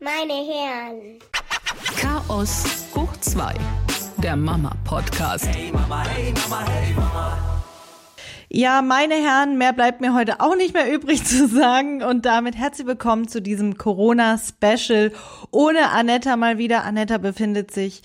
Meine Herren. Chaos hoch 2. Der Mama-Podcast. Hey Mama, hey Mama, hey Mama. Ja, meine Herren, mehr bleibt mir heute auch nicht mehr übrig zu sagen. Und damit herzlich willkommen zu diesem Corona-Special ohne Anetta mal wieder. Anetta befindet sich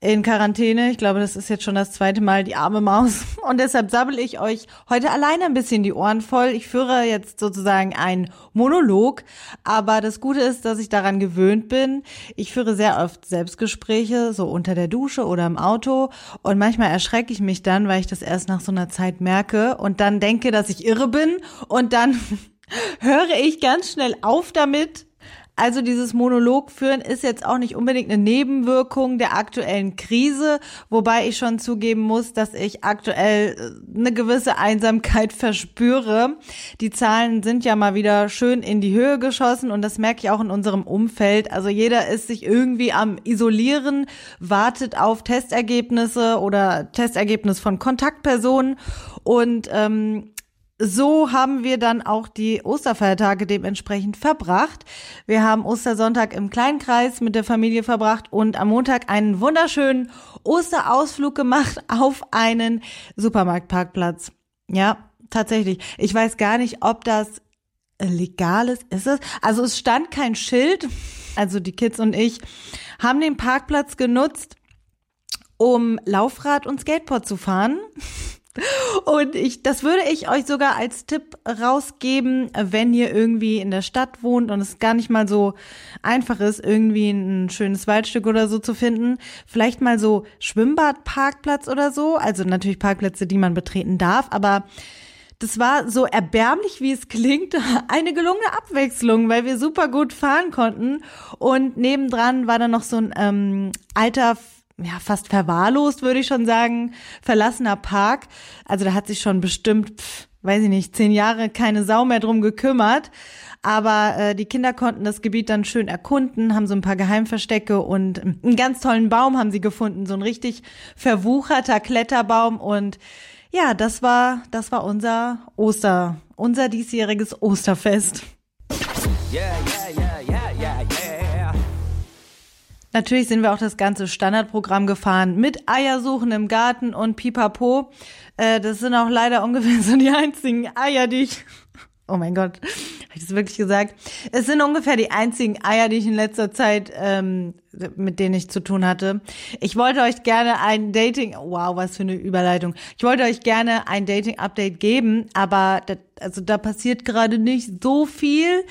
in Quarantäne. Ich glaube, das ist jetzt schon das zweite Mal die arme Maus. Und deshalb sabbel ich euch heute alleine ein bisschen die Ohren voll. Ich führe jetzt sozusagen einen Monolog. Aber das Gute ist, dass ich daran gewöhnt bin. Ich führe sehr oft Selbstgespräche, so unter der Dusche oder im Auto. Und manchmal erschrecke ich mich dann, weil ich das erst nach so einer Zeit merke und dann denke, dass ich irre bin. Und dann höre ich ganz schnell auf damit, also dieses Monolog führen ist jetzt auch nicht unbedingt eine Nebenwirkung der aktuellen Krise, wobei ich schon zugeben muss, dass ich aktuell äh, eine gewisse Einsamkeit verspüre. Die Zahlen sind ja mal wieder schön in die Höhe geschossen und das merke ich auch in unserem Umfeld. Also jeder ist sich irgendwie am Isolieren, wartet auf Testergebnisse oder Testergebnis von Kontaktpersonen und ähm, so haben wir dann auch die Osterfeiertage dementsprechend verbracht. Wir haben Ostersonntag im Kleinkreis mit der Familie verbracht und am Montag einen wunderschönen Osterausflug gemacht auf einen Supermarktparkplatz. Ja, tatsächlich. Ich weiß gar nicht, ob das legal ist. Ist es? Also es stand kein Schild. Also die Kids und ich haben den Parkplatz genutzt, um Laufrad und Skateboard zu fahren. Und ich, das würde ich euch sogar als Tipp rausgeben, wenn ihr irgendwie in der Stadt wohnt und es gar nicht mal so einfach ist, irgendwie ein schönes Waldstück oder so zu finden. Vielleicht mal so Schwimmbadparkplatz oder so. Also natürlich Parkplätze, die man betreten darf, aber das war so erbärmlich, wie es klingt, eine gelungene Abwechslung, weil wir super gut fahren konnten. Und nebendran war dann noch so ein ähm, alter ja, fast verwahrlost, würde ich schon sagen, verlassener Park. Also da hat sich schon bestimmt, pf, weiß ich nicht, zehn Jahre keine Sau mehr drum gekümmert. Aber äh, die Kinder konnten das Gebiet dann schön erkunden, haben so ein paar Geheimverstecke und einen ganz tollen Baum haben sie gefunden, so ein richtig verwucherter Kletterbaum und ja, das war das war unser Oster, unser diesjähriges Osterfest. Yeah, yeah, Natürlich sind wir auch das ganze Standardprogramm gefahren mit Eiersuchen im Garten und Pipapo. Äh, das sind auch leider ungefähr so die einzigen Eier, die ich. Oh mein Gott, habe ich das wirklich gesagt? Es sind ungefähr die einzigen Eier, die ich in letzter Zeit ähm, mit denen ich zu tun hatte. Ich wollte euch gerne ein Dating, wow, was für eine Überleitung. Ich wollte euch gerne ein Dating-Update geben, aber das, also da passiert gerade nicht so viel.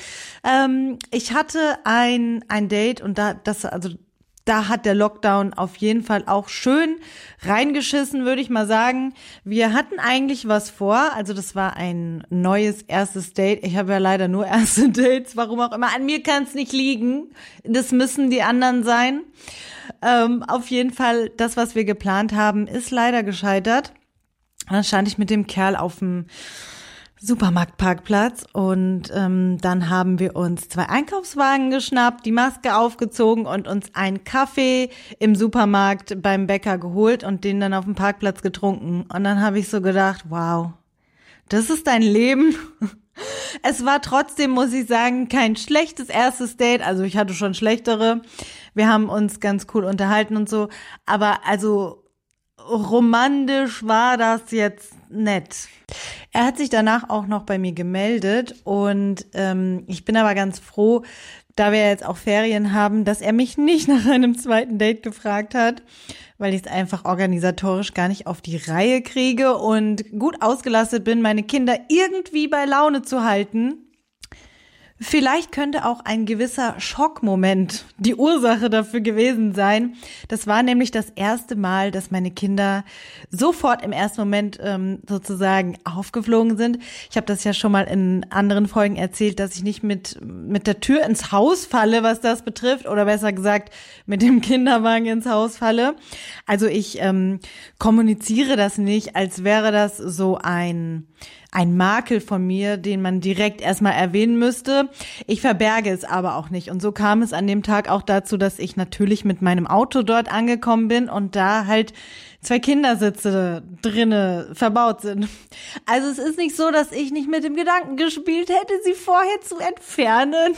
Ähm, ich hatte ein ein Date und da das also da hat der Lockdown auf jeden Fall auch schön reingeschissen, würde ich mal sagen. Wir hatten eigentlich was vor, also das war ein neues erstes Date. Ich habe ja leider nur erste Dates, warum auch immer. An mir kann es nicht liegen. Das müssen die anderen sein. Ähm, auf jeden Fall, das, was wir geplant haben, ist leider gescheitert. Dann stand ich mit dem Kerl auf dem Supermarktparkplatz und ähm, dann haben wir uns zwei Einkaufswagen geschnappt, die Maske aufgezogen und uns einen Kaffee im Supermarkt beim Bäcker geholt und den dann auf dem Parkplatz getrunken. Und dann habe ich so gedacht, wow, das ist dein Leben. Es war trotzdem, muss ich sagen, kein schlechtes erstes Date. Also ich hatte schon schlechtere. Wir haben uns ganz cool unterhalten und so. Aber also romantisch war das jetzt nett. Er hat sich danach auch noch bei mir gemeldet und ähm, ich bin aber ganz froh, da wir jetzt auch Ferien haben, dass er mich nicht nach einem zweiten Date gefragt hat, weil ich es einfach organisatorisch gar nicht auf die Reihe kriege und gut ausgelastet bin, meine Kinder irgendwie bei Laune zu halten. Vielleicht könnte auch ein gewisser Schockmoment die Ursache dafür gewesen sein. Das war nämlich das erste Mal, dass meine Kinder sofort im ersten Moment ähm, sozusagen aufgeflogen sind. Ich habe das ja schon mal in anderen Folgen erzählt, dass ich nicht mit mit der Tür ins Haus falle, was das betrifft, oder besser gesagt mit dem Kinderwagen ins Haus falle. Also ich ähm, kommuniziere das nicht, als wäre das so ein ein Makel von mir, den man direkt erstmal erwähnen müsste. Ich verberge es aber auch nicht. Und so kam es an dem Tag auch dazu, dass ich natürlich mit meinem Auto dort angekommen bin und da halt zwei Kindersitze drinne verbaut sind. Also es ist nicht so, dass ich nicht mit dem Gedanken gespielt hätte, sie vorher zu entfernen.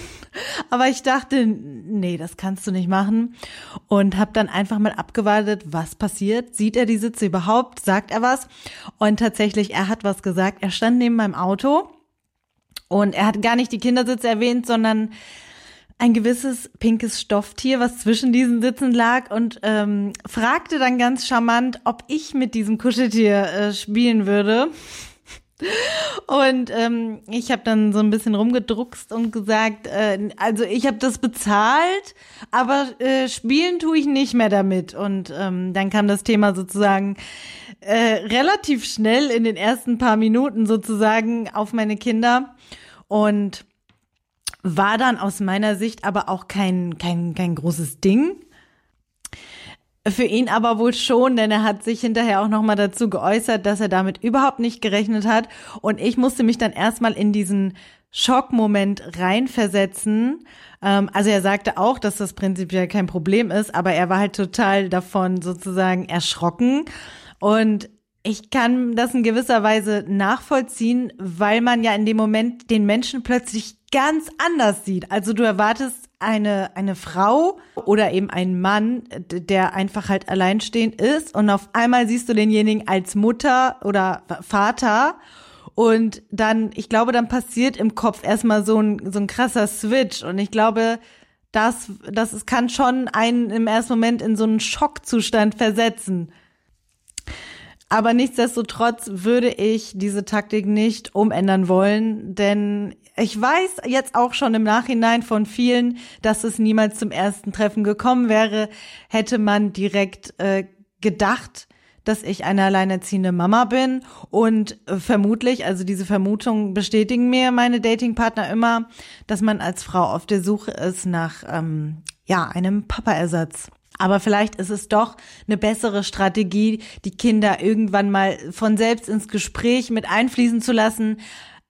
Aber ich dachte, nee, das kannst du nicht machen. Und habe dann einfach mal abgewartet, was passiert. Sieht er die Sitze überhaupt? Sagt er was? Und tatsächlich, er hat was gesagt. Er stand neben meinem Auto und er hat gar nicht die Kindersitze erwähnt, sondern ein gewisses pinkes Stofftier, was zwischen diesen Sitzen lag und ähm, fragte dann ganz charmant, ob ich mit diesem Kuscheltier äh, spielen würde. Und ähm, ich habe dann so ein bisschen rumgedruckst und gesagt, äh, also ich habe das bezahlt, aber äh, spielen tue ich nicht mehr damit. Und ähm, dann kam das Thema sozusagen äh, relativ schnell in den ersten paar Minuten sozusagen auf meine Kinder und war dann aus meiner Sicht aber auch kein kein kein großes Ding. Für ihn aber wohl schon, denn er hat sich hinterher auch nochmal dazu geäußert, dass er damit überhaupt nicht gerechnet hat. Und ich musste mich dann erstmal in diesen Schockmoment reinversetzen. Ähm, also er sagte auch, dass das prinzipiell kein Problem ist, aber er war halt total davon sozusagen erschrocken. Und ich kann das in gewisser Weise nachvollziehen, weil man ja in dem Moment den Menschen plötzlich ganz anders sieht. Also du erwartest eine, eine Frau oder eben ein Mann, der einfach halt alleinstehend ist und auf einmal siehst du denjenigen als Mutter oder Vater und dann, ich glaube, dann passiert im Kopf erstmal so ein, so ein krasser Switch und ich glaube, das, das kann schon einen im ersten Moment in so einen Schockzustand versetzen. Aber nichtsdestotrotz würde ich diese Taktik nicht umändern wollen, denn ich weiß jetzt auch schon im Nachhinein von vielen, dass es niemals zum ersten Treffen gekommen wäre, hätte man direkt äh, gedacht, dass ich eine alleinerziehende Mama bin und äh, vermutlich, also diese Vermutung bestätigen mir meine Datingpartner immer, dass man als Frau auf der Suche ist nach ähm, ja einem Papa-Ersatz. Aber vielleicht ist es doch eine bessere Strategie, die Kinder irgendwann mal von selbst ins Gespräch mit einfließen zu lassen,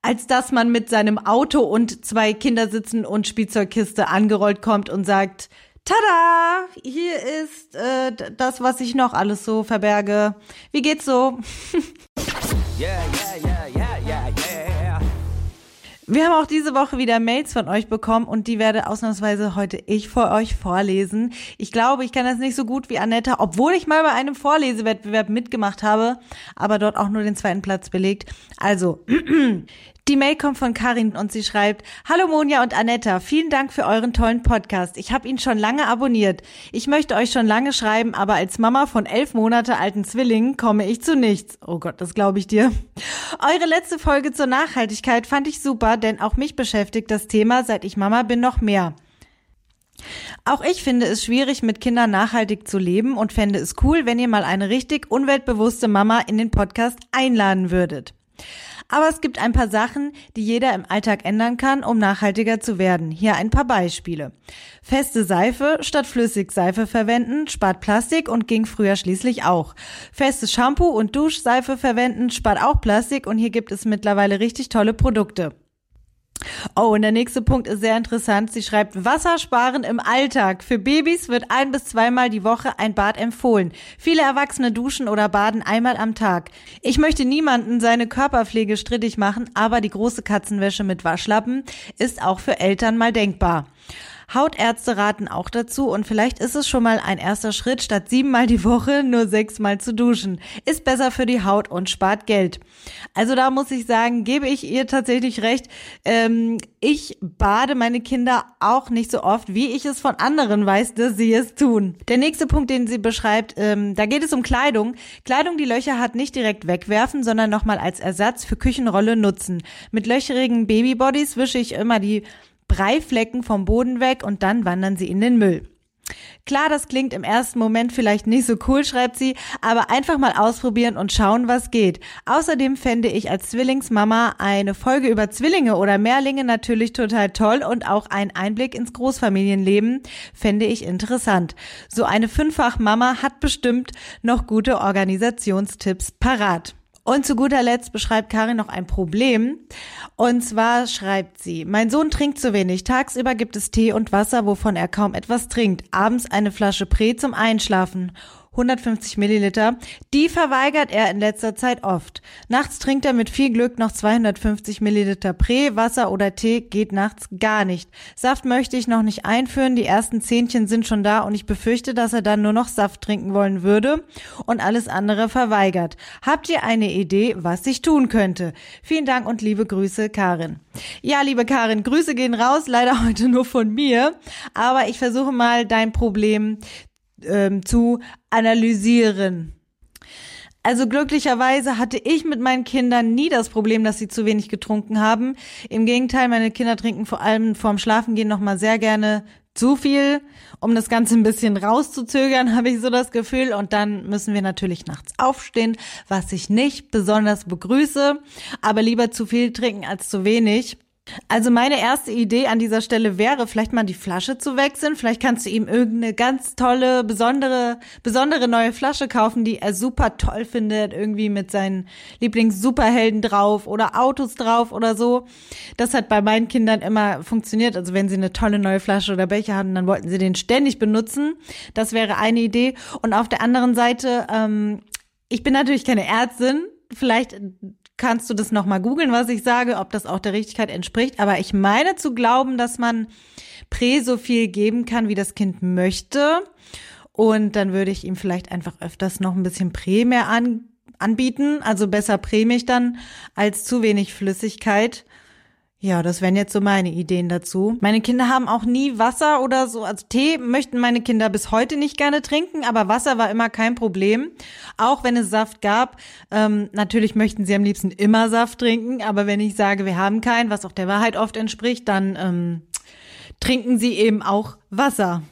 als dass man mit seinem Auto und zwei Kindersitzen und Spielzeugkiste angerollt kommt und sagt, Tada! Hier ist äh, das, was ich noch alles so verberge. Wie geht's so? yeah, yeah, yeah, yeah. Wir haben auch diese Woche wieder Mails von euch bekommen und die werde ausnahmsweise heute ich vor euch vorlesen. Ich glaube, ich kann das nicht so gut wie Annetta, obwohl ich mal bei einem Vorlesewettbewerb mitgemacht habe, aber dort auch nur den zweiten Platz belegt. Also, Die Mail kommt von Karin und sie schreibt, Hallo Monja und Anetta, vielen Dank für euren tollen Podcast. Ich habe ihn schon lange abonniert. Ich möchte euch schon lange schreiben, aber als Mama von elf Monate alten Zwillingen komme ich zu nichts. Oh Gott, das glaube ich dir. Eure letzte Folge zur Nachhaltigkeit fand ich super, denn auch mich beschäftigt das Thema, seit ich Mama bin, noch mehr. Auch ich finde es schwierig, mit Kindern nachhaltig zu leben und fände es cool, wenn ihr mal eine richtig umweltbewusste Mama in den Podcast einladen würdet. Aber es gibt ein paar Sachen, die jeder im Alltag ändern kann, um nachhaltiger zu werden. Hier ein paar Beispiele. Feste Seife statt Flüssigseife verwenden spart Plastik und ging früher schließlich auch. Festes Shampoo und Duschseife verwenden spart auch Plastik und hier gibt es mittlerweile richtig tolle Produkte. Oh, und der nächste Punkt ist sehr interessant. Sie schreibt, Wassersparen im Alltag. Für Babys wird ein bis zweimal die Woche ein Bad empfohlen. Viele Erwachsene duschen oder baden einmal am Tag. Ich möchte niemanden seine Körperpflege strittig machen, aber die große Katzenwäsche mit Waschlappen ist auch für Eltern mal denkbar. Hautärzte raten auch dazu und vielleicht ist es schon mal ein erster Schritt, statt siebenmal die Woche nur sechsmal zu duschen. Ist besser für die Haut und spart Geld. Also da muss ich sagen, gebe ich ihr tatsächlich recht. Ähm, ich bade meine Kinder auch nicht so oft, wie ich es von anderen weiß, dass sie es tun. Der nächste Punkt, den sie beschreibt, ähm, da geht es um Kleidung. Kleidung, die Löcher hat, nicht direkt wegwerfen, sondern nochmal als Ersatz für Küchenrolle nutzen. Mit löcherigen Babybodies wische ich immer die Breiflecken vom Boden weg und dann wandern sie in den Müll. Klar, das klingt im ersten Moment vielleicht nicht so cool, schreibt sie, aber einfach mal ausprobieren und schauen, was geht. Außerdem fände ich als Zwillingsmama eine Folge über Zwillinge oder Mehrlinge natürlich total toll und auch ein Einblick ins Großfamilienleben fände ich interessant. So eine Fünffach-Mama hat bestimmt noch gute Organisationstipps parat. Und zu guter Letzt beschreibt Karin noch ein Problem. Und zwar schreibt sie, mein Sohn trinkt zu wenig. Tagsüber gibt es Tee und Wasser, wovon er kaum etwas trinkt. Abends eine Flasche Prä zum Einschlafen. 150 Milliliter. Die verweigert er in letzter Zeit oft. Nachts trinkt er mit viel Glück noch 250 Milliliter Prä, Wasser oder Tee geht nachts gar nicht. Saft möchte ich noch nicht einführen, die ersten Zähnchen sind schon da und ich befürchte, dass er dann nur noch Saft trinken wollen würde und alles andere verweigert. Habt ihr eine Idee, was ich tun könnte? Vielen Dank und liebe Grüße, Karin. Ja, liebe Karin, Grüße gehen raus, leider heute nur von mir, aber ich versuche mal dein Problem ähm, zu analysieren. Also glücklicherweise hatte ich mit meinen Kindern nie das Problem, dass sie zu wenig getrunken haben. Im Gegenteil, meine Kinder trinken vor allem vorm Schlafengehen noch mal sehr gerne zu viel, um das Ganze ein bisschen rauszuzögern, habe ich so das Gefühl. Und dann müssen wir natürlich nachts aufstehen, was ich nicht besonders begrüße, aber lieber zu viel trinken als zu wenig. Also meine erste Idee an dieser Stelle wäre, vielleicht mal die Flasche zu wechseln. Vielleicht kannst du ihm irgendeine ganz tolle, besondere, besondere neue Flasche kaufen, die er super toll findet, irgendwie mit seinen Lieblings-Superhelden drauf oder Autos drauf oder so. Das hat bei meinen Kindern immer funktioniert. Also wenn sie eine tolle neue Flasche oder Becher hatten, dann wollten sie den ständig benutzen. Das wäre eine Idee. Und auf der anderen Seite, ähm, ich bin natürlich keine Ärztin. Vielleicht kannst du das nochmal googeln, was ich sage, ob das auch der Richtigkeit entspricht. Aber ich meine zu glauben, dass man Prä so viel geben kann, wie das Kind möchte. Und dann würde ich ihm vielleicht einfach öfters noch ein bisschen Prä mehr an, anbieten. Also besser Prämilch dann als zu wenig Flüssigkeit. Ja, das wären jetzt so meine Ideen dazu. Meine Kinder haben auch nie Wasser oder so. Also Tee möchten meine Kinder bis heute nicht gerne trinken, aber Wasser war immer kein Problem. Auch wenn es Saft gab. Ähm, natürlich möchten sie am liebsten immer Saft trinken, aber wenn ich sage, wir haben keinen, was auch der Wahrheit oft entspricht, dann ähm, trinken sie eben auch Wasser.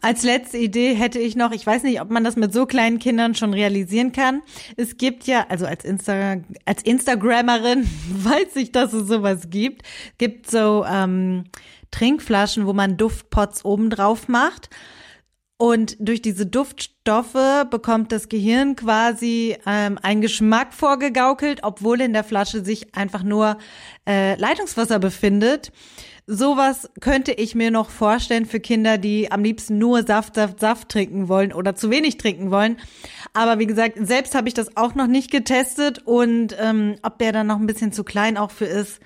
Als letzte Idee hätte ich noch, ich weiß nicht, ob man das mit so kleinen Kindern schon realisieren kann. Es gibt ja, also als, Insta, als Instagrammerin weiß ich, dass es sowas gibt, gibt so ähm, Trinkflaschen, wo man Duftpots oben drauf macht. Und durch diese Duftstoffe bekommt das Gehirn quasi ähm, einen Geschmack vorgegaukelt, obwohl in der Flasche sich einfach nur äh, Leitungswasser befindet sowas könnte ich mir noch vorstellen für Kinder, die am liebsten nur Saft, Saft, Saft trinken wollen oder zu wenig trinken wollen. Aber wie gesagt, selbst habe ich das auch noch nicht getestet und ähm, ob der dann noch ein bisschen zu klein auch für ist,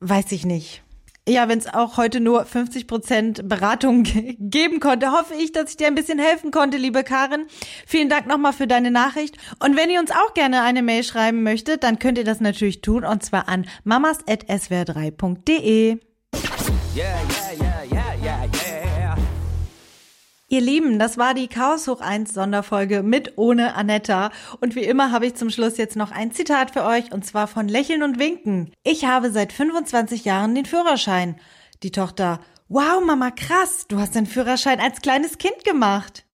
weiß ich nicht. Ja, wenn es auch heute nur 50 Prozent Beratung geben konnte, hoffe ich, dass ich dir ein bisschen helfen konnte, liebe Karin. Vielen Dank nochmal für deine Nachricht. Und wenn ihr uns auch gerne eine Mail schreiben möchtet, dann könnt ihr das natürlich tun und zwar an mamas.swr3.de. Yeah, yeah, yeah, yeah, yeah, yeah. Ihr Lieben, das war die Chaos hoch 1 Sonderfolge mit ohne Anetta. Und wie immer habe ich zum Schluss jetzt noch ein Zitat für euch und zwar von Lächeln und Winken. Ich habe seit 25 Jahren den Führerschein. Die Tochter, wow, Mama, krass, du hast den Führerschein als kleines Kind gemacht.